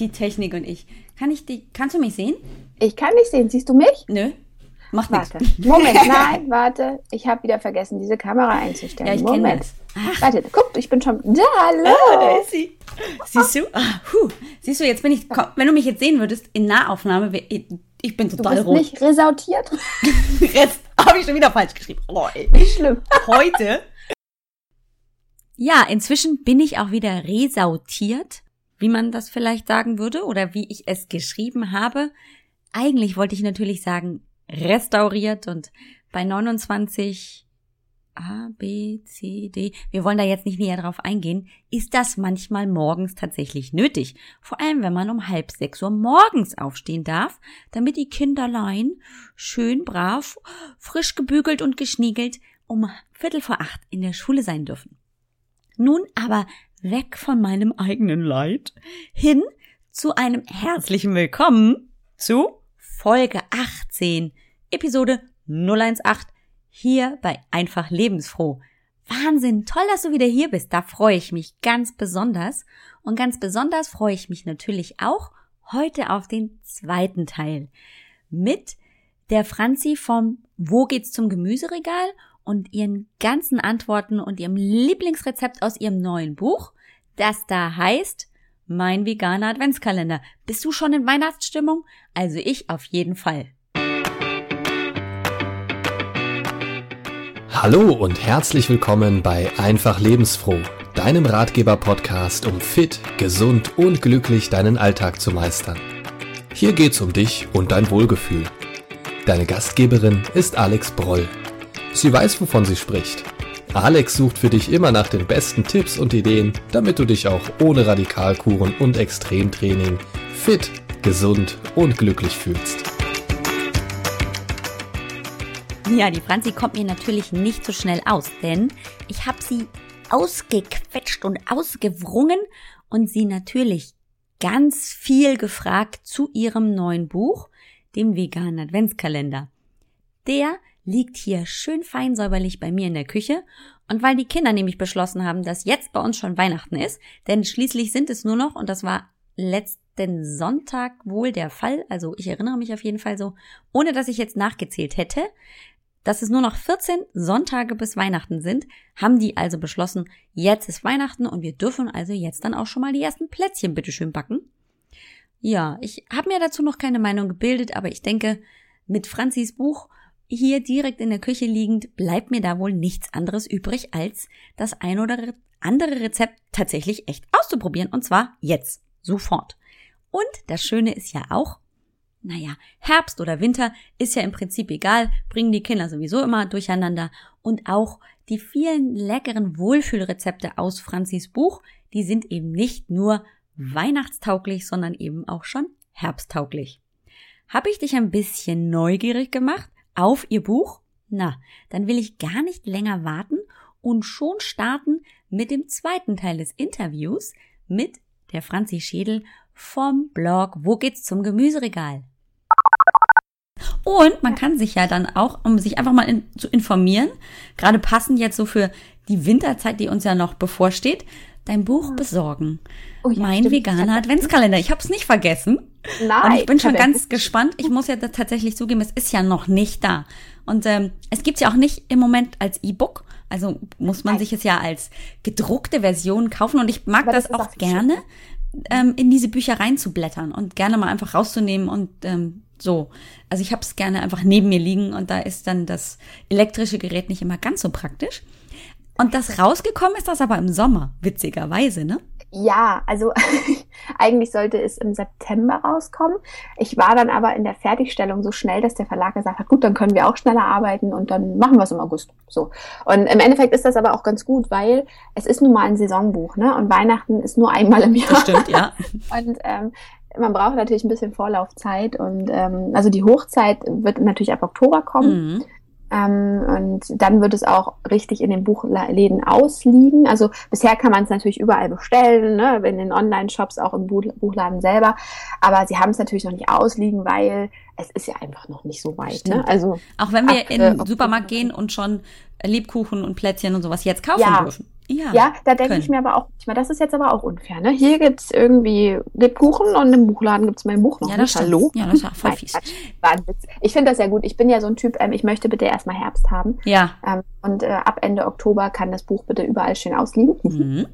die Technik und ich. Kann ich die, kannst du mich sehen? Ich kann dich sehen. Siehst du mich? Nö. Macht Warte. nichts. Moment, nein, warte. Ich habe wieder vergessen, diese Kamera einzustellen. Ja, ich Moment. das. Warte, guck, ich bin schon. Da, hallo. Ah, da ist sie. Siehst du? Ah. Siehst du, jetzt bin ich, komm, wenn du mich jetzt sehen würdest, in Nahaufnahme, ich bin du total bist rot. nicht resautiert. Rest habe ich schon wieder falsch geschrieben. Oh, ey. Nicht schlimm. Heute. Ja, inzwischen bin ich auch wieder resautiert, wie man das vielleicht sagen würde oder wie ich es geschrieben habe. Eigentlich wollte ich natürlich sagen restauriert und bei 29 A, B, C, D, wir wollen da jetzt nicht näher drauf eingehen, ist das manchmal morgens tatsächlich nötig. Vor allem, wenn man um halb sechs Uhr morgens aufstehen darf, damit die Kinderlein schön brav, frisch gebügelt und geschniegelt um Viertel vor acht in der Schule sein dürfen. Nun aber weg von meinem eigenen Leid hin zu einem herzlichen Willkommen zu Folge 18, Episode 018 hier bei Einfach Lebensfroh. Wahnsinn, toll, dass du wieder hier bist. Da freue ich mich ganz besonders. Und ganz besonders freue ich mich natürlich auch heute auf den zweiten Teil mit der Franzi vom Wo geht's zum Gemüseregal und ihren ganzen Antworten und ihrem Lieblingsrezept aus ihrem neuen Buch, das da heißt Mein veganer Adventskalender. Bist du schon in Weihnachtsstimmung? Also ich auf jeden Fall. Hallo und herzlich willkommen bei Einfach Lebensfroh, deinem Ratgeber-Podcast, um fit, gesund und glücklich deinen Alltag zu meistern. Hier geht's um dich und dein Wohlgefühl. Deine Gastgeberin ist Alex Broll. Sie weiß, wovon sie spricht. Alex sucht für dich immer nach den besten Tipps und Ideen, damit du dich auch ohne Radikalkuren und Extremtraining fit, gesund und glücklich fühlst. Ja, die Franzi kommt mir natürlich nicht so schnell aus, denn ich habe sie ausgequetscht und ausgewrungen und sie natürlich ganz viel gefragt zu ihrem neuen Buch, dem veganen Adventskalender. Der liegt hier schön fein säuberlich bei mir in der Küche und weil die Kinder nämlich beschlossen haben, dass jetzt bei uns schon Weihnachten ist, denn schließlich sind es nur noch, und das war letzten Sonntag wohl der Fall, also ich erinnere mich auf jeden Fall so, ohne dass ich jetzt nachgezählt hätte, dass es nur noch 14 Sonntage bis Weihnachten sind, haben die also beschlossen, jetzt ist Weihnachten und wir dürfen also jetzt dann auch schon mal die ersten Plätzchen bitteschön backen. Ja, ich habe mir dazu noch keine Meinung gebildet, aber ich denke, mit Franzis Buch hier direkt in der Küche liegend, bleibt mir da wohl nichts anderes übrig, als das ein oder andere Rezept tatsächlich echt auszuprobieren. Und zwar jetzt, sofort. Und das Schöne ist ja auch, naja, Herbst oder Winter ist ja im Prinzip egal, bringen die Kinder sowieso immer durcheinander. Und auch die vielen leckeren Wohlfühlrezepte aus Franzis Buch, die sind eben nicht nur weihnachtstauglich, sondern eben auch schon herbsttauglich. Habe ich dich ein bisschen neugierig gemacht auf ihr Buch? Na, dann will ich gar nicht länger warten und schon starten mit dem zweiten Teil des Interviews mit der Franzi Schädel vom Blog Wo geht's zum Gemüseregal? Und man kann sich ja dann auch, um sich einfach mal in, zu informieren, gerade passend jetzt so für die Winterzeit, die uns ja noch bevorsteht, dein Buch besorgen. Oh ja, mein stimmt. veganer Adventskalender. Ich habe es nicht vergessen. Nein. Und ich bin schon ganz gespannt. Ich muss ja tatsächlich zugeben, es ist ja noch nicht da. Und ähm, es gibt's ja auch nicht im Moment als E-Book. Also muss man Nein. sich es ja als gedruckte Version kaufen. Und ich mag das, das auch auch gerne, ähm, in diese Bücher reinzublättern und gerne mal einfach rauszunehmen und ähm, so. Also ich habe es gerne einfach neben mir liegen und da ist dann das elektrische Gerät nicht immer ganz so praktisch. Und das rausgekommen ist das aber im Sommer, witzigerweise, ne? Ja, also eigentlich sollte es im September rauskommen. Ich war dann aber in der Fertigstellung so schnell, dass der Verlag gesagt hat, gut, dann können wir auch schneller arbeiten und dann machen wir es im August. So. Und im Endeffekt ist das aber auch ganz gut, weil es ist nun mal ein Saisonbuch, ne? Und Weihnachten ist nur einmal im Jahr. Das stimmt, ja. Und ähm, man braucht natürlich ein bisschen Vorlaufzeit und ähm, also die Hochzeit wird natürlich ab Oktober kommen. Mhm. Ähm, und dann wird es auch richtig in den Buchläden ausliegen. Also bisher kann man es natürlich überall bestellen, ne? in den Online-Shops, auch im Buch Buchladen selber. Aber sie haben es natürlich noch nicht ausliegen, weil es ist ja einfach noch nicht so weit. Ne? Also Auch wenn wir Ab, in äh, den Oktober. Supermarkt gehen und schon Lebkuchen und Plätzchen und sowas jetzt kaufen Ja. dürfen. Ja, ja da denke ich mir aber auch, ich meine, das ist jetzt aber auch unfair. Ne? Hier gibt's irgendwie Lebkuchen und im Buchladen gibt's mein Buch noch. Ja, das Hallo? Ja, das ist ja voll fies. Witz. Ich finde das ja gut. Ich bin ja so ein Typ, ähm, ich möchte bitte erstmal Herbst haben. Ja. Ähm, und äh, ab Ende Oktober kann das Buch bitte überall schön ausliegen. Mhm.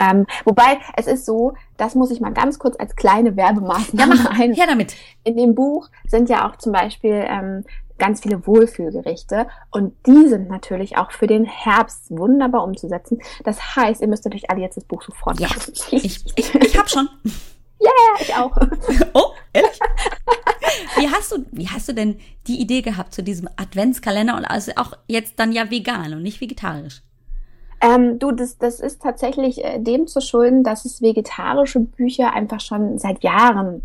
Ähm, wobei es ist so, das muss ich mal ganz kurz als kleine Werbemaßnahme ja, ein. Her damit. In dem Buch sind ja auch zum Beispiel ähm, ganz viele Wohlfühlgerichte und die sind natürlich auch für den Herbst wunderbar umzusetzen. Das heißt, ihr müsst natürlich alle jetzt das Buch sofort ja. Ich, ich, ich habe schon. Ja, yeah, ich auch. Oh, ehrlich? Wie hast du, wie hast du denn die Idee gehabt zu diesem Adventskalender und also auch jetzt dann ja vegan und nicht vegetarisch? Ähm, du, das, das ist tatsächlich äh, dem zu schulden, dass es vegetarische Bücher einfach schon seit Jahren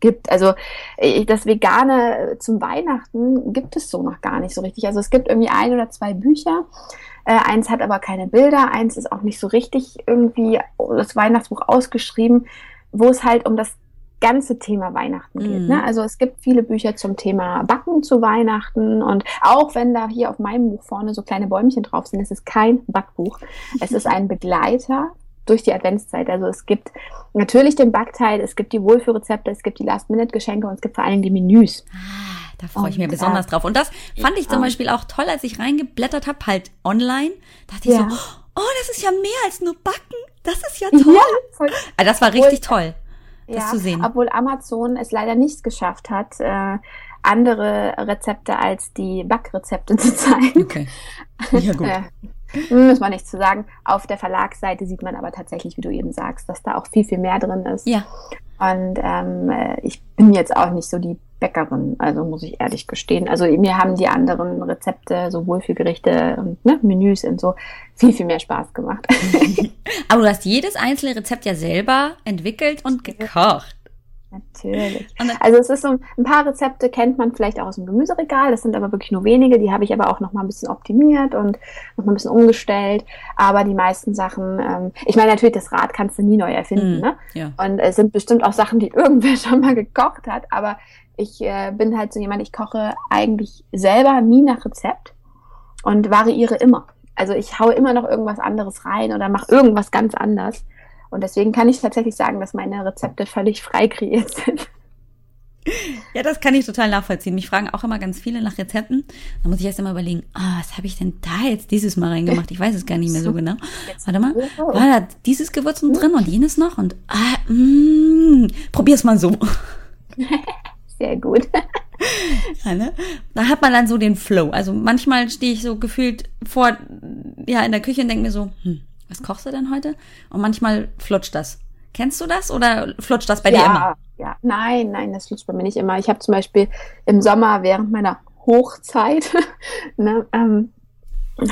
gibt. Also äh, das Vegane zum Weihnachten gibt es so noch gar nicht so richtig. Also es gibt irgendwie ein oder zwei Bücher. Äh, eins hat aber keine Bilder, eins ist auch nicht so richtig irgendwie das Weihnachtsbuch ausgeschrieben, wo es halt um das ganze Thema Weihnachten geht. Mhm. Ne? Also es gibt viele Bücher zum Thema Backen zu Weihnachten und auch wenn da hier auf meinem Buch vorne so kleine Bäumchen drauf sind, ist es kein Backbuch. Es ist ein Begleiter durch die Adventszeit. Also es gibt natürlich den Backteil, es gibt die Wohlfühlrezepte, es gibt die Last-Minute-Geschenke und es gibt vor allen Dingen die Menüs. Ah, da freue ich mich besonders drauf. Und das fand ich zum Beispiel auch toll, als ich reingeblättert habe, halt online. Dachte ich ja. so, oh, das ist ja mehr als nur Backen. Das ist ja toll. Ja, voll. Also das war richtig toll, das ja, zu sehen. Obwohl Amazon es leider nicht geschafft hat, äh, andere Rezepte als die Backrezepte zu zeigen. Okay. Ja, gut. Muss man nichts zu sagen. Auf der Verlagsseite sieht man aber tatsächlich, wie du eben sagst, dass da auch viel, viel mehr drin ist. Ja. Und ähm, äh, ich bin jetzt auch nicht so die Bäckerin, also muss ich ehrlich gestehen. Also mir haben die anderen Rezepte, so Wohlfühlgerichte und ne, Menüs und so, viel, viel mehr Spaß gemacht. aber du hast jedes einzelne Rezept ja selber entwickelt und gekocht. Natürlich. Also es ist so ein paar Rezepte kennt man vielleicht auch aus dem Gemüseregal. Das sind aber wirklich nur wenige. Die habe ich aber auch noch mal ein bisschen optimiert und noch mal ein bisschen umgestellt. Aber die meisten Sachen, ähm, ich meine natürlich, das Rad kannst du nie neu erfinden. Mm, ne? Ja. Und es sind bestimmt auch Sachen, die irgendwer schon mal gekocht hat. Aber ich äh, bin halt so jemand, ich koche eigentlich selber nie nach Rezept und variiere immer. Also ich haue immer noch irgendwas anderes rein oder mache irgendwas ganz anders. Und deswegen kann ich tatsächlich sagen, dass meine Rezepte völlig frei kreiert sind. Ja, das kann ich total nachvollziehen. Mich fragen auch immer ganz viele nach Rezepten. Da muss ich erst einmal überlegen, ah, was habe ich denn da jetzt dieses Mal reingemacht? Ich weiß es gar nicht mehr so genau. Warte mal, war da dieses Gewürz drin und jenes noch? Und ah, mm, probier's mal so. Sehr gut. Ja, ne? Da hat man dann so den Flow. Also manchmal stehe ich so gefühlt vor, ja, in der Küche und denke mir so, hm, was kochst du denn heute? Und manchmal flutscht das. Kennst du das oder flutscht das bei ja, dir immer? Ja, nein, nein, das flutscht bei mir nicht immer. Ich habe zum Beispiel im Sommer während meiner Hochzeit, ne, ähm,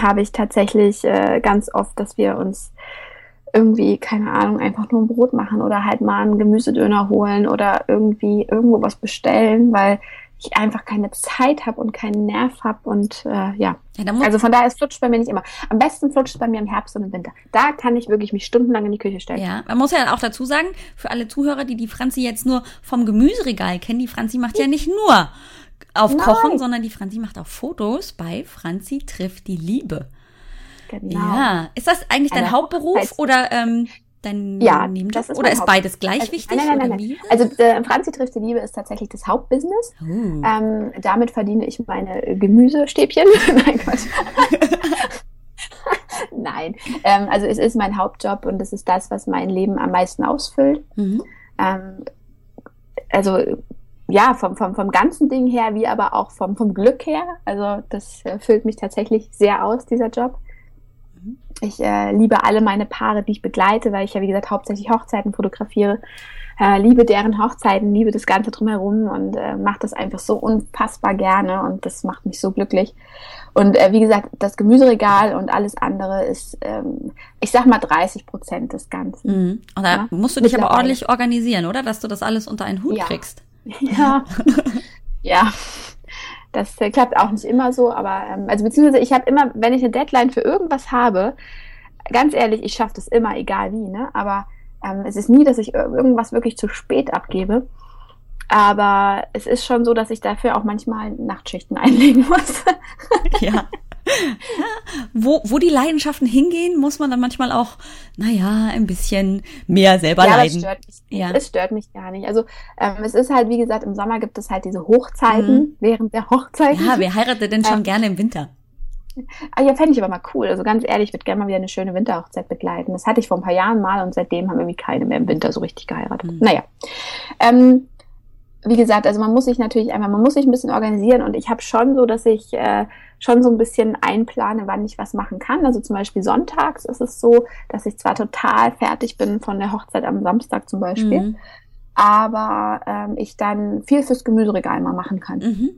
habe ich tatsächlich äh, ganz oft, dass wir uns irgendwie, keine Ahnung, einfach nur ein Brot machen oder halt mal einen Gemüsedöner holen oder irgendwie irgendwo was bestellen, weil ich einfach keine Zeit habe und keinen Nerv habe und äh, ja. ja also von daher, es flutscht bei mir nicht immer. Am besten flutscht es bei mir im Herbst und im Winter. Da kann ich wirklich mich stundenlang in die Küche stellen. Ja, man muss ja auch dazu sagen, für alle Zuhörer, die die Franzi jetzt nur vom Gemüseregal kennen, die Franzi macht ja nicht nur auf Nein. Kochen, sondern die Franzi macht auch Fotos bei Franzi trifft die Liebe. Genau. Ja. Ist das eigentlich dein Eine Hauptberuf oder ähm, dein ja, Nebenjob? Ist oder ist beides gleich also, wichtig? Nein, nein, nein. nein. Also äh, Franzi trifft die Liebe ist tatsächlich das Hauptbusiness. Oh. Ähm, damit verdiene ich meine Gemüsestäbchen. nein, Quatsch. nein. Ähm, also es ist mein Hauptjob und es ist das, was mein Leben am meisten ausfüllt. Mhm. Ähm, also ja, vom, vom, vom ganzen Ding her, wie aber auch vom, vom Glück her. Also das äh, füllt mich tatsächlich sehr aus, dieser Job. Ich äh, liebe alle meine Paare, die ich begleite, weil ich ja, wie gesagt, hauptsächlich Hochzeiten fotografiere. Äh, liebe deren Hochzeiten, liebe das Ganze drumherum und äh, mache das einfach so unfassbar gerne und das macht mich so glücklich. Und äh, wie gesagt, das Gemüseregal und alles andere ist, ähm, ich sag mal, 30 Prozent des Ganzen. Mhm. Und da ja? musst du dich aber ordentlich organisieren, oder? Dass du das alles unter einen Hut ja. kriegst. Ja. ja. Das äh, klappt auch nicht immer so, aber ähm, also beziehungsweise ich habe immer, wenn ich eine Deadline für irgendwas habe, ganz ehrlich, ich schaffe das immer, egal wie, ne? Aber ähm, es ist nie, dass ich irgendwas wirklich zu spät abgebe. Aber es ist schon so, dass ich dafür auch manchmal Nachtschichten einlegen muss. ja. wo, wo die Leidenschaften hingehen, muss man dann manchmal auch, naja, ein bisschen mehr selber ja, leiden. Es stört, mich, ja. es stört mich gar nicht. Also ähm, es ist halt, wie gesagt, im Sommer gibt es halt diese Hochzeiten mhm. während der Hochzeit. Ja, wer heiratet denn schon ähm, gerne im Winter? Ah, ja, fände ich aber mal cool. Also ganz ehrlich, ich würde gerne mal wieder eine schöne Winterhochzeit begleiten. Das hatte ich vor ein paar Jahren mal und seitdem haben irgendwie keine mehr im Winter so richtig geheiratet. Mhm. Naja. Ähm, wie gesagt, also man muss sich natürlich einfach, man muss sich ein bisschen organisieren und ich habe schon so, dass ich äh, schon so ein bisschen einplane, wann ich was machen kann. Also zum Beispiel sonntags ist es so, dass ich zwar total fertig bin von der Hochzeit am Samstag zum Beispiel, mhm. aber ähm, ich dann viel fürs Gemüseregal mal machen kann. Mhm.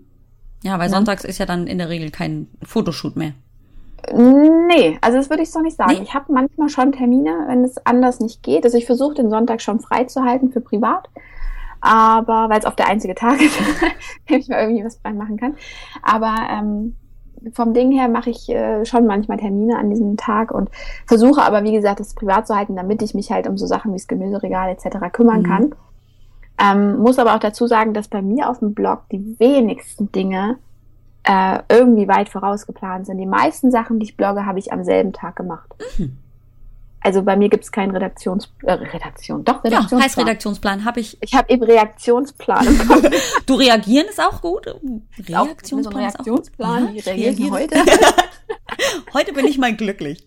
Ja, weil ja. sonntags ist ja dann in der Regel kein Fotoshoot mehr. Nee, also das würde ich so nicht sagen. Nee. Ich habe manchmal schon Termine, wenn es anders nicht geht. Also ich versuche den Sonntag schon frei zu halten für privat aber weil es auch der einzige Tag ist, dem ich mal irgendwie was machen kann. Aber ähm, vom Ding her mache ich äh, schon manchmal Termine an diesem Tag und versuche aber, wie gesagt, das privat zu halten, damit ich mich halt um so Sachen wie das Gemüseregal etc. kümmern mhm. kann. Ähm, muss aber auch dazu sagen, dass bei mir auf dem Blog die wenigsten Dinge äh, irgendwie weit vorausgeplant sind. Die meisten Sachen, die ich blogge, habe ich am selben Tag gemacht. Mhm. Also bei mir gibt es keinen Redaktions äh, Redaktion, doch Redaktionsplan. Ja, heißt Redaktionsplan habe ich. Ich habe eben Reaktionsplan. du reagieren ist auch gut. Reaktionsplan, auch, so Reaktionsplan. Wie reagieren heute? heute bin ich mal glücklich.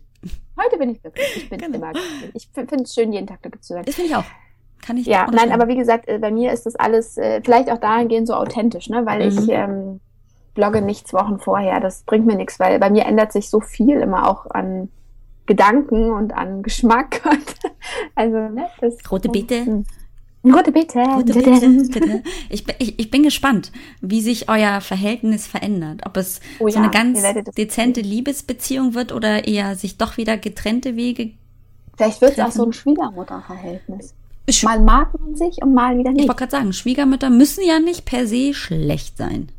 Heute bin ich glücklich. Ich bin genau. immer glücklich. Ich finde es schön, jeden Tag glücklich zu sein. Das finde ich auch. Kann ich Ja, nein, aber wie gesagt, äh, bei mir ist das alles äh, vielleicht auch dahingehend so authentisch, ne? Weil mhm. ich ähm, blogge nichts Wochen vorher. Das bringt mir nichts, weil bei mir ändert sich so viel immer auch an Gedanken und an Geschmack. also, ne, das Rote Beete. Rote Beete. Rote Beete. Ich, ich, ich bin gespannt, wie sich euer Verhältnis verändert. Ob es oh ja, so eine ganz dezente Liebesbeziehung wird oder eher sich doch wieder getrennte Wege. Vielleicht wird es auch so ein Schwiegermutterverhältnis. Mal mag man sich und mal wieder nicht. Ich wollte gerade sagen, Schwiegermütter müssen ja nicht per se schlecht sein.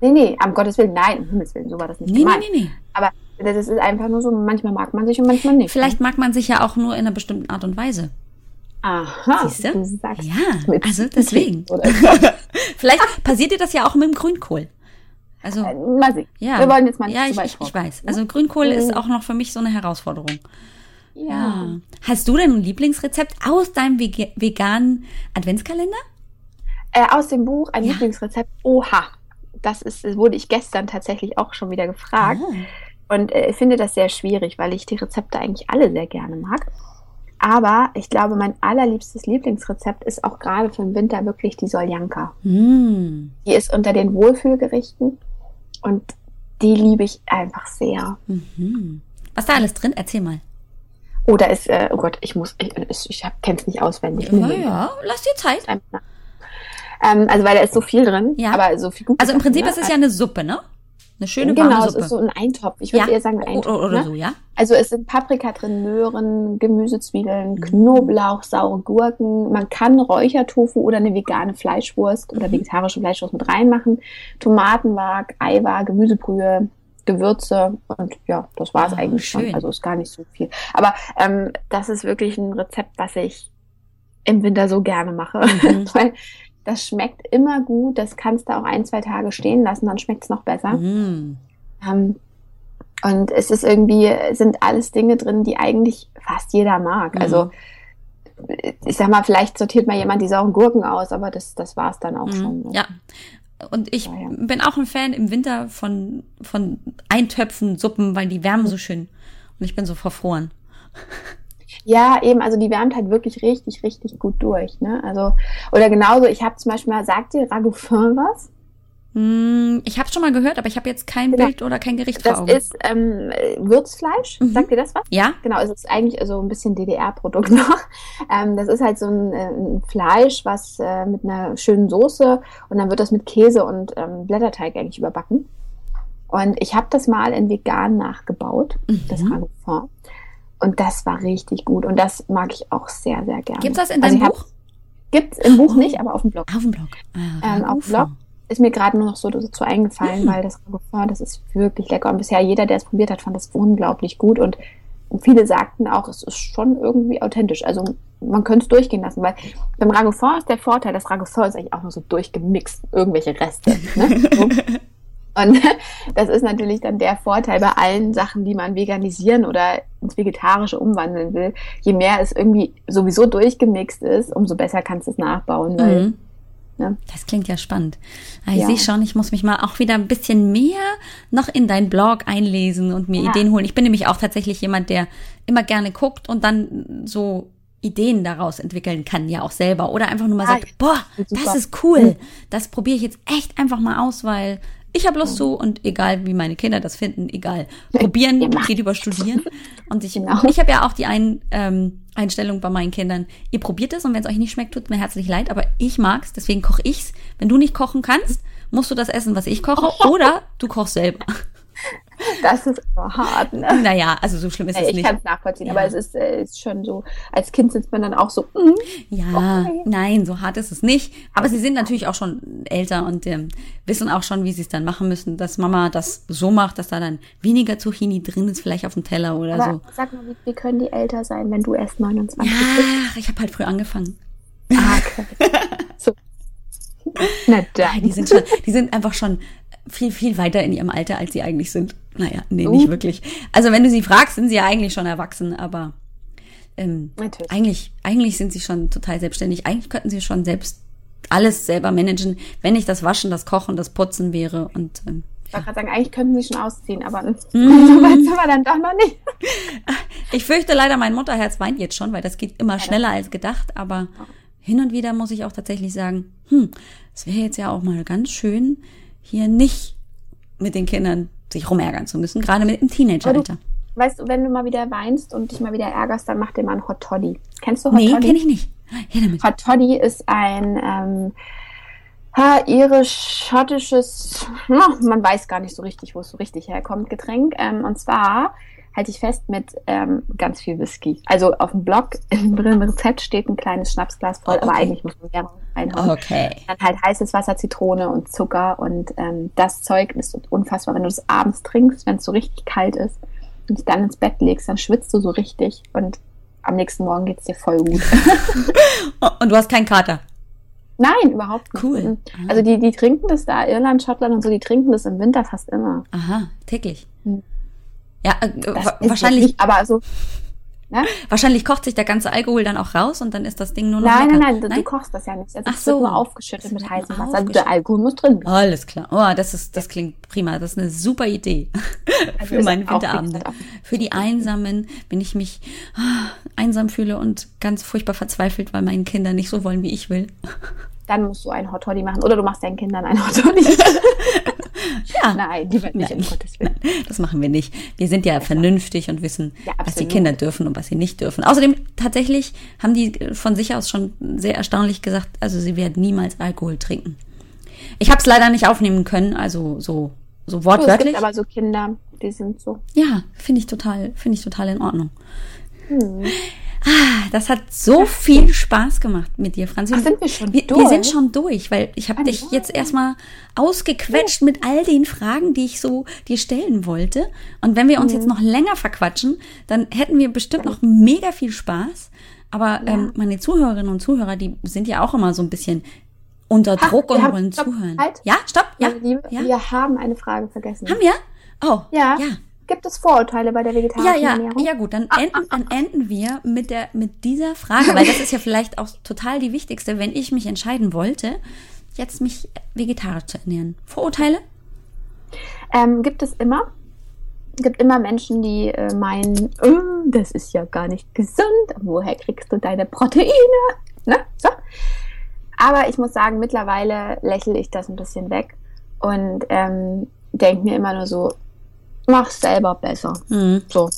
Nee, nee, am Gottes Willen, nein, um Himmels Willen, so war das nicht nee, gemeint. Nee, nee, nee. Aber das ist einfach nur so, manchmal mag man sich und manchmal nicht. Vielleicht ne? mag man sich ja auch nur in einer bestimmten Art und Weise. Aha, Siehst du? du sagst ja, also deswegen. Vielleicht passiert dir das ja auch mit dem Grünkohl. Also, äh, mal sehen. Ja. Wir wollen jetzt mal nicht Ja, ich, ich, ich weiß. Also Grünkohl mhm. ist auch noch für mich so eine Herausforderung. Ja. ja. Hast du denn ein Lieblingsrezept aus deinem veganen Adventskalender? Äh, aus dem Buch ein ja. Lieblingsrezept. Oha. Das ist, wurde ich gestern tatsächlich auch schon wieder gefragt. Ah. Und äh, ich finde das sehr schwierig, weil ich die Rezepte eigentlich alle sehr gerne mag. Aber ich glaube, mein allerliebstes Lieblingsrezept ist auch gerade für den Winter wirklich die Soljanka. Mm. Die ist unter den Wohlfühlgerichten und die liebe ich einfach sehr. Mhm. Was da alles drin? Erzähl mal. Oh, da ist, äh, oh Gott, ich muss, ich, ich kenne es nicht auswendig. Ja, ja, lass dir Zeit. Ähm, also, weil da ist so viel drin, ja. aber so viel gut. Also im Prinzip ne? ist es ja eine Suppe, ne? Eine schöne genau, warme Suppe. Genau, es ist so ein Eintopf. Ich würde ja. eher sagen Eintopf. Oder, oder ne? so, ja. Also es sind Paprika drin, Möhren, Gemüsezwiebeln, mhm. Knoblauch, saure Gurken. Man kann Räuchertofu oder eine vegane Fleischwurst mhm. oder vegetarische Fleischwurst mit reinmachen. Tomatenmark, Eiweiß, Gemüsebrühe, Gewürze und ja, das war es oh, eigentlich schön. schon. Also ist gar nicht so viel. Aber ähm, das ist wirklich ein Rezept, was ich im Winter so gerne mache. Mhm. Weil das schmeckt immer gut. Das kannst du auch ein, zwei Tage stehen lassen, dann schmeckt es noch besser. Mm. Ähm, und es ist irgendwie, sind alles Dinge drin, die eigentlich fast jeder mag. Mm. Also ich sag mal, vielleicht sortiert mal jemand die sauren Gurken aus, aber das, das war es dann auch mm. schon. Ja. Und ich ja, ja. bin auch ein Fan im Winter von, von Eintöpfen, Suppen, weil die wärmen so schön. Und ich bin so verfroren. Ja, eben, also die wärmt halt wirklich richtig, richtig gut durch. Ne? Also, oder genauso, ich habe zum Beispiel mal, sagt dir Ragoufin was? Hm, ich habe schon mal gehört, aber ich habe jetzt kein genau. Bild oder kein Gericht das vor Augen. Das ist ähm, Würzfleisch. Mhm. Sagt dir das was? Ja. Genau, es ist eigentlich so ein bisschen DDR-Produkt noch. Ähm, das ist halt so ein, äh, ein Fleisch, was äh, mit einer schönen Soße und dann wird das mit Käse und ähm, Blätterteig eigentlich überbacken. Und ich habe das mal in vegan nachgebaut, mhm. das Ragoufin. Und das war richtig gut. Und das mag ich auch sehr, sehr gerne. Gibt es das in deinem also Buch? Gibt es im Buch nicht, aber auf dem Blog. Auf dem Blog. Ah, ähm, auf dem Blog ist mir gerade nur noch so dazu eingefallen, mhm. weil das Ragoufin, das ist wirklich lecker. Und bisher jeder, der es probiert hat, fand das unglaublich gut. Und viele sagten auch, es ist schon irgendwie authentisch. Also man könnte es durchgehen lassen, weil beim Ragoufin ist der Vorteil, das Ragoufin ist eigentlich auch nur so durchgemixt, irgendwelche Reste. Ne? So. Und das ist natürlich dann der Vorteil bei allen Sachen, die man veganisieren oder ins Vegetarische umwandeln will. Je mehr es irgendwie sowieso durchgemixt ist, umso besser kannst du es nachbauen. Weil, mhm. ne? Das klingt ja spannend. Ah, ich ja. sehe schon, ich muss mich mal auch wieder ein bisschen mehr noch in deinen Blog einlesen und mir ja. Ideen holen. Ich bin nämlich auch tatsächlich jemand, der immer gerne guckt und dann so Ideen daraus entwickeln kann, ja auch selber. Oder einfach nur mal ja, sagt, boah, das ist cool. Das probiere ich jetzt echt einfach mal aus, weil ich habe Lust zu und egal wie meine Kinder das finden, egal. Probieren geht über Studieren. Und ich, genau. ich habe ja auch die ein, ähm, Einstellung bei meinen Kindern. Ihr probiert es und wenn es euch nicht schmeckt, tut mir herzlich leid, aber ich mag's, deswegen koche ich's. Wenn du nicht kochen kannst, musst du das essen, was ich koche, oder du kochst selber. Das ist aber hart. Ne? Naja, also so schlimm ist es ich nicht. Ich kann es nachvollziehen, ja. aber es ist, äh, ist schon so, als Kind sitzt man dann auch so, mm, ja, okay. nein, so hart ist es nicht. Aber sie sind natürlich auch schon älter und ähm, wissen auch schon, wie sie es dann machen müssen, dass Mama das so macht, dass da dann weniger Zucchini drin ist, vielleicht auf dem Teller oder aber so. Sag mal, wie, wie, können die älter sein, wenn du erst 29 ja, bist? Ja, ich habe halt früh angefangen. Ah, okay. so. Na dann. Die sind schon, die sind einfach schon viel, viel weiter in ihrem Alter, als sie eigentlich sind. Naja, nee, uh. nicht wirklich. Also wenn du sie fragst, sind sie ja eigentlich schon erwachsen, aber ähm, eigentlich, eigentlich sind sie schon total selbstständig. Eigentlich könnten sie schon selbst alles selber managen, wenn nicht das Waschen, das Kochen, das Putzen wäre und ähm, ich wollte gerade sagen, eigentlich könnten sie schon ausziehen, aber mm. so weit sind wir dann doch noch nicht. Ich fürchte leider, mein Mutterherz weint jetzt schon, weil das geht immer schneller als gedacht, aber hin und wieder muss ich auch tatsächlich sagen, hm, es wäre jetzt ja auch mal ganz schön, hier nicht mit den Kindern sich rumärgern zu müssen, gerade mit dem Teenageralter. Weißt du, wenn du mal wieder weinst und dich mal wieder ärgerst, dann mach dir mal einen Hot Toddy. Kennst du Hot nee, Toddy? Nee, kenn ich nicht. Ja, damit. Hot Toddy ist ein ähm, irisch-schottisches, man weiß gar nicht so richtig, wo es so richtig herkommt, Getränk. Ähm, und zwar halte ich fest mit ähm, ganz viel Whisky. Also auf dem Blog im Rezept steht ein kleines Schnapsglas voll, okay. aber eigentlich muss man mehrere reinhauen. Okay. Dann halt heißes Wasser, Zitrone und Zucker und ähm, das Zeug ist unfassbar, wenn du das abends trinkst, wenn es so richtig kalt ist und dich dann ins Bett legst, dann schwitzt du so richtig und am nächsten Morgen geht's dir voll gut. und du hast keinen Kater? Nein, überhaupt nicht. Cool. Also die, die trinken das da, Irland, Schottland und so, die trinken das im Winter fast immer. Aha, täglich. Hm. Ja, äh, wahrscheinlich. Nicht, aber so. Ne? Wahrscheinlich kocht sich der ganze Alkohol dann auch raus und dann ist das Ding nur noch. Nein, lecker. nein, nein, du, kochst das ja nicht. Also Ach so. wird nur aufgeschüttet mit heißem Wasser. Also der Alkohol muss drin bleiben. Alles klar. Oh, das ist, das klingt prima. Das ist eine super Idee also für meine Winterabende. Für die Einsamen, wenn ich mich oh, einsam fühle und ganz furchtbar verzweifelt, weil meine Kinder nicht so wollen, wie ich will. Dann musst du einen Hot Toddy machen oder du machst deinen Kindern einen Hot Toddy. Ja. Nein, die wird nicht, Nein. um Gottes Willen. Nein, das machen wir nicht. Wir sind ja, ja vernünftig und wissen, ja, was die Kinder dürfen und was sie nicht dürfen. Außerdem, tatsächlich haben die von sich aus schon sehr erstaunlich gesagt, also sie werden niemals Alkohol trinken. Ich habe es leider nicht aufnehmen können, also so, so wortwörtlich. Oh, es gibt aber so Kinder, die sind so. Ja, finde ich total, finde ich total in Ordnung. Hm. Ah, das hat so viel Spaß gemacht mit dir, Franzi. Ach, sind wir schon wir, durch? Wir sind schon durch, weil ich habe dich jetzt erstmal ausgequetscht mit all den Fragen, die ich so dir stellen wollte. Und wenn wir uns mhm. jetzt noch länger verquatschen, dann hätten wir bestimmt noch mega viel Spaß. Aber ja. ähm, meine Zuhörerinnen und Zuhörer, die sind ja auch immer so ein bisschen unter Druck und wollen zuhören. Halt. Ja, stopp. Ja, Liebe, ja. Wir haben eine Frage vergessen. Haben wir? Oh, ja. ja. Gibt es Vorurteile bei der vegetarischen ja, ja, Ernährung? Ja, gut, dann enden, dann enden wir mit, der, mit dieser Frage, weil das ist ja vielleicht auch total die wichtigste, wenn ich mich entscheiden wollte, jetzt mich vegetarisch zu ernähren. Vorurteile? Ähm, gibt es immer. Es gibt immer Menschen, die äh, meinen, oh, das ist ja gar nicht gesund. Woher kriegst du deine Proteine? Ne? So. Aber ich muss sagen, mittlerweile lächle ich das ein bisschen weg und ähm, denke mir immer nur so, mach selber besser. Mhm. So.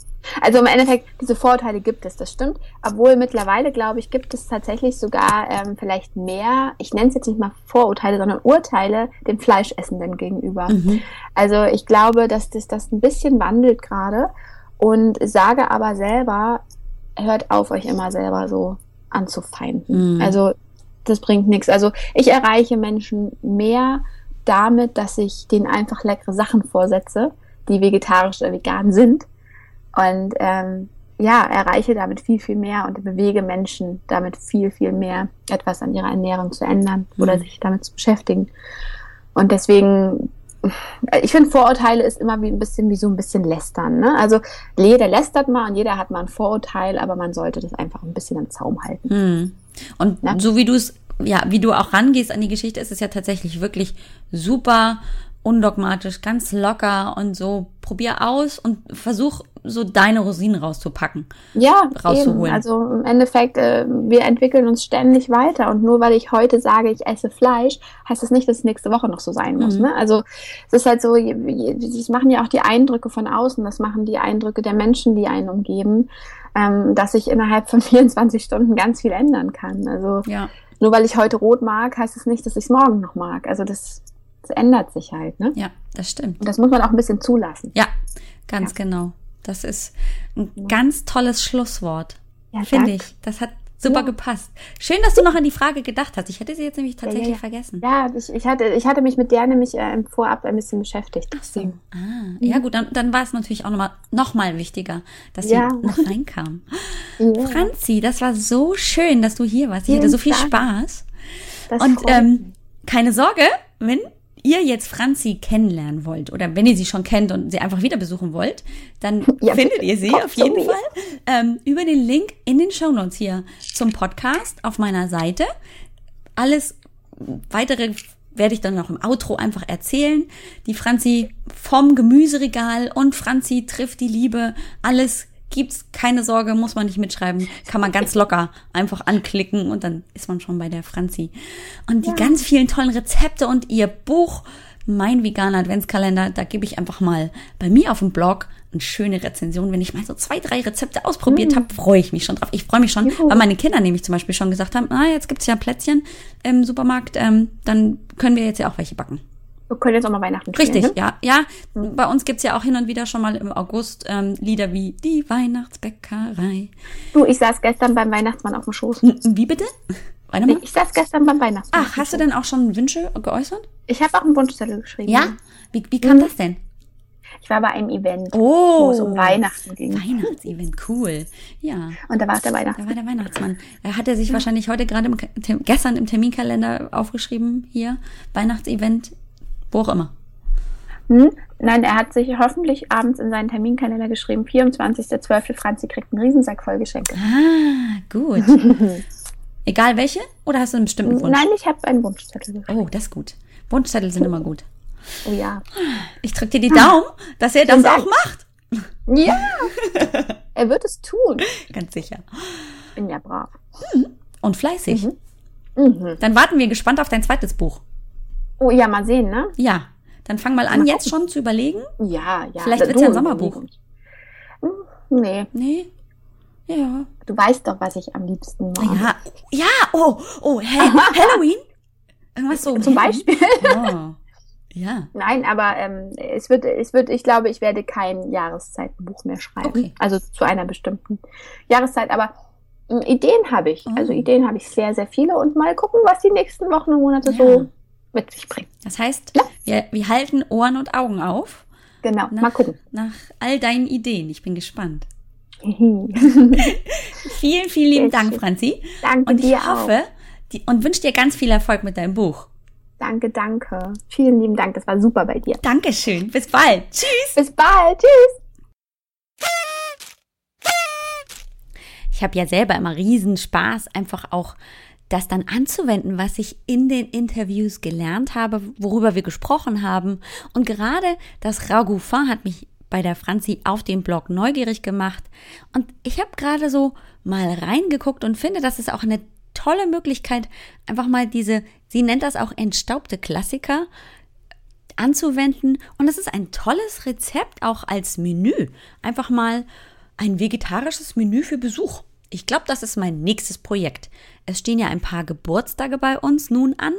Also im Endeffekt, diese Vorurteile gibt es, das stimmt. Obwohl mittlerweile, glaube ich, gibt es tatsächlich sogar ähm, vielleicht mehr, ich nenne es jetzt nicht mal Vorurteile, sondern Urteile dem Fleischessenden gegenüber. Mhm. Also ich glaube, dass das, das ein bisschen wandelt gerade und sage aber selber, hört auf, euch immer selber so anzufeinden. Mhm. Also das bringt nichts. Also ich erreiche Menschen mehr damit, dass ich denen einfach leckere Sachen vorsetze die vegetarisch oder vegan sind. Und ähm, ja, erreiche damit viel, viel mehr und bewege Menschen damit viel, viel mehr, etwas an ihrer Ernährung zu ändern oder mhm. sich damit zu beschäftigen. Und deswegen ich finde Vorurteile ist immer wie ein bisschen wie so ein bisschen lästern. Ne? Also jeder lästert mal und jeder hat mal ein Vorurteil, aber man sollte das einfach ein bisschen im Zaum halten. Hm. Und Ja. so wie du es, ja, wie du auch rangehst an die Geschichte, ist es ja tatsächlich wirklich super undogmatisch, ganz locker und so. Probier aus und versuch so deine Rosinen rauszupacken. Ja, rauszuholen. Eben. Also im Endeffekt, äh, wir entwickeln uns ständig weiter und nur weil ich heute sage, ich esse Fleisch, heißt das nicht, dass es nächste Woche noch so sein muss. Mhm. Ne? Also es ist halt so, das machen ja auch die Eindrücke von außen, das machen die Eindrücke der Menschen, die einen umgeben, ähm, dass sich innerhalb von 24 Stunden ganz viel ändern kann. Also Ja. nur weil ich heute rot mag, heißt es nicht, dass ich es morgen noch mag. Also das, das ändert sich halt. Ne? Ja, das stimmt. Und das muss man auch ein bisschen zulassen. Ja, ganz genau. Das ist ein ganz tolles Schlusswort. Ja, Finde ich. Das hat super Ja. gepasst. Schön, dass du noch an die Frage gedacht hast. Ich hätte sie jetzt nämlich ja, tatsächlich ja. vergessen. Ja, ich, ich, hatte, ich hatte mich mit der nämlich äh, im Vorab ein bisschen beschäftigt. Ach so. Ah, ja gut, dann, dann war es natürlich auch nochmal noch mal wichtiger, dass Ja. sie noch reinkam. Ja, Franzi, das war so schön, dass du hier warst. Ich Vielen hatte so viel Dank. Spaß. das Und ähm, keine Sorge, wenn ihr jetzt Franzi kennenlernen wollt oder wenn ihr sie schon kennt und sie einfach wieder besuchen wollt, dann Ja, findet ihr sie auf jeden. Fall ähm, über den Link in den Shownotes hier zum Podcast auf meiner Seite. Alles weitere werde ich dann noch im Outro einfach erzählen. Die Franzi vom Gemüseregal und Franzi trifft die Liebe. Alles gibt's, keine Sorge, muss man nicht mitschreiben. Kann man ganz locker einfach anklicken und dann ist man schon bei der Franzi. Und die ganz vielen tollen Rezepte und ihr Buch, mein veganer Adventskalender, da gebe ich einfach mal bei mir auf dem Blog eine schöne Rezension. Wenn ich mal so zwei, drei Rezepte ausprobiert habe, freue ich mich schon drauf. Ich freue mich schon, Juhu. weil meine Kinder nämlich zum Beispiel schon gesagt haben, ah, jetzt gibt's ja Plätzchen im Supermarkt, ähm, dann können wir jetzt ja auch welche backen. Wir können jetzt auch mal Weihnachten Richtig, spielen, ne? ja. Ja, bei uns gibt's ja auch hin und wieder schon mal im August ähm, Lieder wie Die Weihnachtsbäckerei. Du, ich saß gestern beim Weihnachtsmann auf dem Schoß. N- Wie bitte? Warte Nee, mal. ich saß gestern beim Weihnachtsmann. Ach, hast du denn auch schon Wünsche geäußert? Ich habe auch einen Wunschzettel geschrieben. Ja? Wie, wie kam das denn? Ich war bei einem Event, Oh. wo es um Weihnachten ging. Weihnachtsevent, cool. Ja. Und da war der Da Weihnachtsmann. war der Weihnachtsmann. Er hat er sich wahrscheinlich heute gerade im, gestern im Terminkalender aufgeschrieben, hier, Weihnachtsevent, wo auch immer. Hm? Nein, er hat sich hoffentlich abends in seinen Terminkalender geschrieben, 24.12. Franzi kriegt einen Riesensack voll Geschenke. Ah, gut. Egal welche? Oder hast du einen bestimmten Wunsch? Nein, ich habe einen Wunschzettel geschrieben. Oh, das ist gut. Wunschzettel sind immer gut. Oh ja. Ich drück dir die Daumen, dass er das auch macht. Ja! er wird es tun. Ganz sicher. Ich bin ja brav. Und fleißig. Mhm. Dann warten wir gespannt auf dein zweites Buch. Oh ja, mal sehen, ne? Ja. Dann fang mal an, Mal jetzt schon zu überlegen. Ja, ja. Vielleicht Da- wird's ja ein Sommerbuch. Hm, Nee, Nee. Ja. du weißt doch, was ich am liebsten mag. Ja. Ja. Oh, oh, Ha- Halloween? Irgendwas so. Zum Beispiel. Oh. Ja. Nein, aber ähm, es wird, es wird, ich glaube, ich werde kein Jahreszeitenbuch mehr schreiben. Okay. Also zu einer bestimmten Jahreszeit. Aber ähm, Ideen habe ich. Oh. Also Ideen habe ich sehr, sehr viele und mal gucken, was die nächsten Wochen und Monate Ja. so mit sich bringen. Das heißt, Ja. wir, wir halten Ohren und Augen auf Genau, Na. mal gucken. nach all deinen Ideen. Ich bin gespannt. Danke Vielen, vielen lieben Dank, schön. Franzi. Und ich dir hoffe die, und wünsche dir ganz viel Erfolg mit deinem Buch. Danke, danke. Vielen lieben Dank. Das war super bei dir. Dankeschön. Bis bald. Tschüss. Bis bald. Tschüss. Ich habe ja selber immer riesen Spaß, einfach auch das dann anzuwenden, was ich in den Interviews gelernt habe, worüber wir gesprochen haben. Und gerade das Ragoufin hat mich bei der Franzi auf dem Blog neugierig gemacht. Und ich habe gerade so mal reingeguckt und finde, das ist auch eine tolle Möglichkeit, einfach mal diese, sie nennt das auch entstaubte Klassiker, anzuwenden. Und es ist ein tolles Rezept auch als Menü. Einfach mal ein vegetarisches Menü für Besuch. Ich glaube, das ist mein nächstes Projekt. Es stehen ja ein paar Geburtstage bei uns nun an.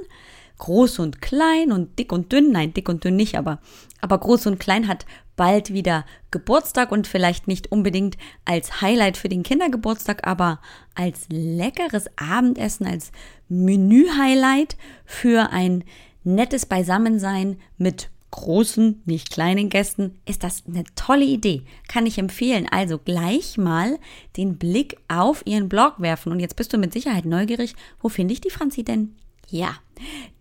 Groß und klein und dick und dünn. Nein, dick und dünn nicht, aber, aber groß und klein hat bald wieder Geburtstag und vielleicht nicht unbedingt als Highlight für den Kindergeburtstag, aber als leckeres Abendessen, als Menü-Highlight für ein nettes Beisammensein mit großen, nicht kleinen Gästen, ist das eine tolle Idee. Kann ich empfehlen. Also gleich mal den Blick auf ihren Blog werfen. Und jetzt bist du mit Sicherheit neugierig. Wo finde ich die Franzi denn? Ja,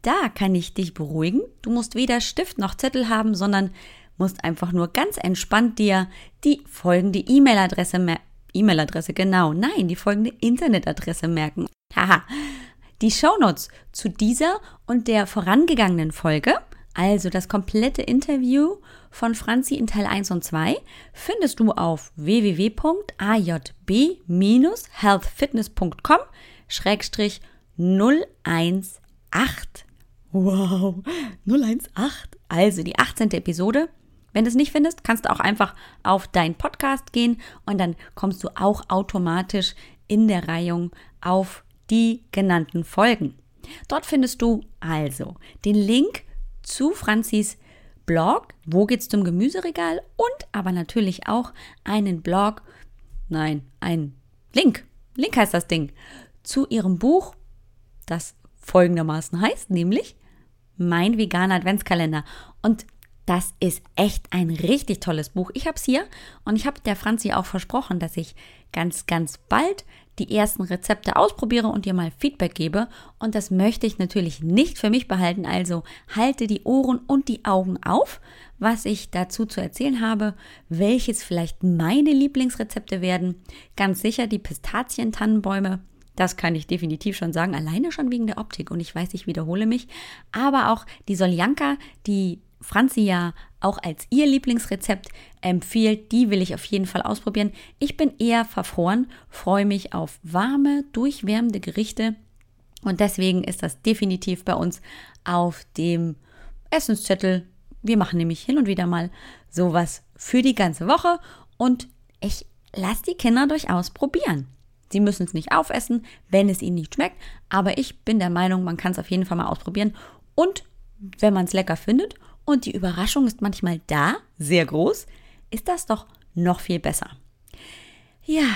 da kann ich dich beruhigen. Du musst weder Stift noch Zettel haben, sondern musst einfach nur ganz entspannt dir die folgende E-Mail-Adresse merken. E-Mail-Adresse, genau. Nein, die folgende Internetadresse merken. Haha. Die Shownotes zu dieser und der vorangegangenen Folge, also das komplette Interview von Franzi in Teil 1 und 2, findest du auf www.ajb-healthfitness.com schrägstrich 018. Wow, 018. Also die 18. Episode wenn du es nicht findest, kannst du auch einfach auf deinen Podcast gehen und dann kommst du auch automatisch in der Reihung auf die genannten Folgen. Dort findest du also den Link zu Franzis Blog, wo geht's zum Gemüseregal und aber natürlich auch einen Blog, nein, ein Link, Link heißt das Ding, zu ihrem Buch, das folgendermaßen heißt, nämlich Mein veganer Adventskalender. Und das ist echt ein richtig tolles Buch. Ich habe es hier und ich habe der Franzi auch versprochen, dass ich ganz, ganz bald die ersten Rezepte ausprobiere und dir mal Feedback gebe. Und das möchte ich natürlich nicht für mich behalten. Also halte die Ohren und die Augen auf, was ich dazu zu erzählen habe, welches vielleicht meine Lieblingsrezepte werden. Ganz sicher die Pistazien-Tannenbäume. Das kann ich definitiv schon sagen, alleine schon wegen der Optik. Und ich weiß, ich wiederhole mich. Aber auch die Soljanka, die Franzi ja auch als ihr Lieblingsrezept empfiehlt, die will ich auf jeden Fall ausprobieren. Ich bin eher verfroren, freue mich auf warme, durchwärmende Gerichte und deswegen ist das definitiv bei uns auf dem Essenszettel. Wir machen nämlich hin und wieder mal sowas für die ganze Woche und ich lasse die Kinder durchaus probieren. Sie müssen es nicht aufessen, wenn es ihnen nicht schmeckt, aber ich bin der Meinung, man kann es auf jeden Fall mal ausprobieren und wenn man es lecker findet und die Überraschung ist manchmal da, sehr groß, ist das doch noch viel besser. Ja,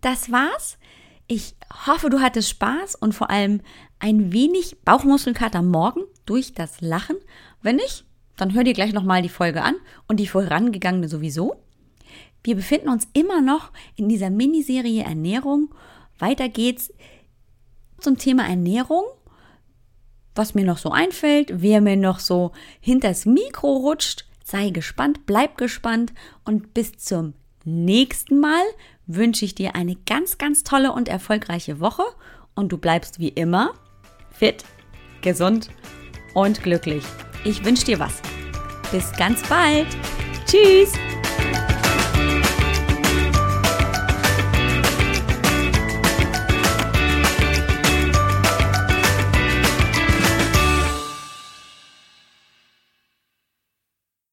das war's. Ich hoffe, du hattest Spaß und vor allem ein wenig Bauchmuskelkater morgen durch das Lachen. Wenn nicht, dann hör dir gleich nochmal die Folge an und die vorangegangene sowieso. Wir befinden uns immer noch in dieser Miniserie Ernährung. Weiter geht's zum Thema Ernährung was mir noch so einfällt, wer mir noch so hinters Mikro rutscht. Sei gespannt, bleib gespannt und bis zum nächsten Mal wünsche ich dir eine ganz, ganz tolle und erfolgreiche Woche und du bleibst wie immer fit, gesund und glücklich. Ich wünsche dir was. Bis ganz bald. Tschüss.